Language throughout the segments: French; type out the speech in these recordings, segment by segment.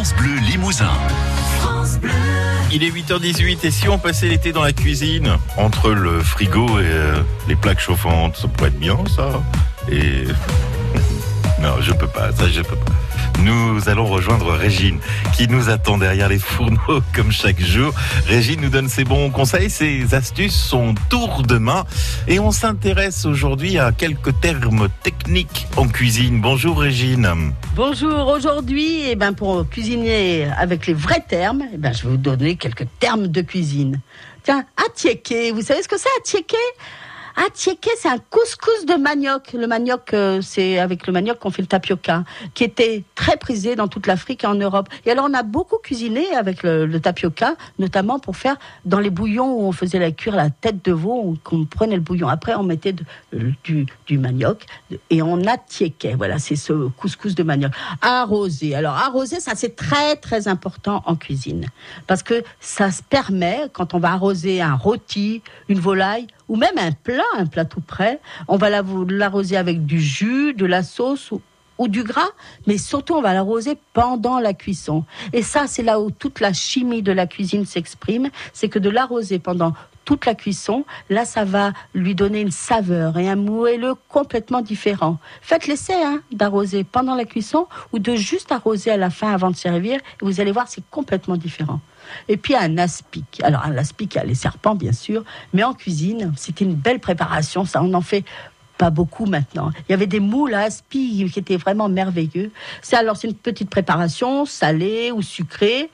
France Bleu Limousin. Il est 8h18 et si on passait l'été dans la cuisine, entre le frigo et euh, les plaques chauffantes, ça pourrait être bien ça. Et non, je peux pas, ça je peux pas. Nous allons rejoindre Régine qui nous attend derrière les fourneaux comme chaque jour. Régine nous donne ses bons conseils, ses astuces, son tour de main et on s'intéresse aujourd'hui à quelques termes techniques en cuisine. Bonjour Régine. Bonjour, aujourd'hui, eh ben, pour cuisiner avec les vrais termes, eh ben, je vais vous donner quelques termes de cuisine. Tiens, attiéquer, vous savez ce que c'est attiéquer Attiéquer, c'est un couscous de manioc. Le manioc, euh, c'est avec le manioc qu'on fait le tapioca, qui était très prisé dans toute l'Afrique et en Europe. Et alors, on a beaucoup cuisiné avec le, tapioca, notamment pour faire dans les bouillons où on faisait la cuire la tête de veau, qu'on prenait le bouillon. Après, on mettait de- du, manioc et on attiéquait. Voilà, c'est ce couscous de manioc. Arroser. Alors, arroser, ça, c'est très, très important en cuisine. Parce que ça se permet, quand on va arroser un rôti, une volaille, ou même un plat, un plat tout prêt, on va la- l'arroser avec du jus, de la sauce ou, ou du gras, mais surtout on va l'arroser pendant la cuisson. Et ça, c'est là où toute la chimie de la cuisine s'exprime, c'est que de l'arroser pendant toute la cuisson, là, ça va lui donner une saveur et un moelleux complètement différent. Faites l'essai hein, d'arroser pendant la cuisson ou de juste arroser à la fin avant de servir, et vous allez voir, c'est complètement différent. Et puis un aspic. Alors un aspic, il y a les serpents bien sûr, mais en cuisine, c'était une belle préparation. Ça, on en fait pas beaucoup maintenant. Il y avait des moules à aspic qui étaient vraiment merveilleux. C'est alors c'est une petite préparation salée ou sucrée.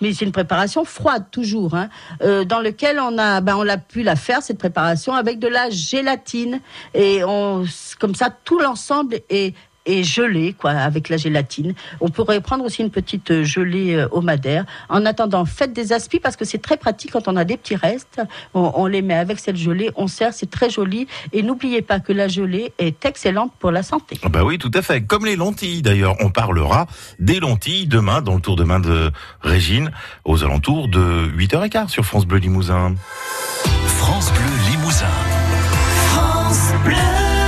Mais c'est une préparation froide toujours, hein, euh, dans lequel on a, ben on a pu la faire cette préparation avec de la gélatine. Et on, comme ça tout l'ensemble est est gelé quoi avec la gélatine. On pourrait prendre aussi une petite euh, gelée euh, au madère. En attendant, faites des aspis parce que c'est très pratique quand on a des petits restes. On, on les met avec cette gelée, on sert, c'est très joli. Et n'oubliez pas que la gelée est excellente pour la santé. Ah Bah oui, tout à fait. Comme les lentilles d'ailleurs. On parlera des lentilles demain dans le tour de main de Régine aux alentours de 8h15 sur France Bleu Limousin. France Bleu Limousin. France Bleu.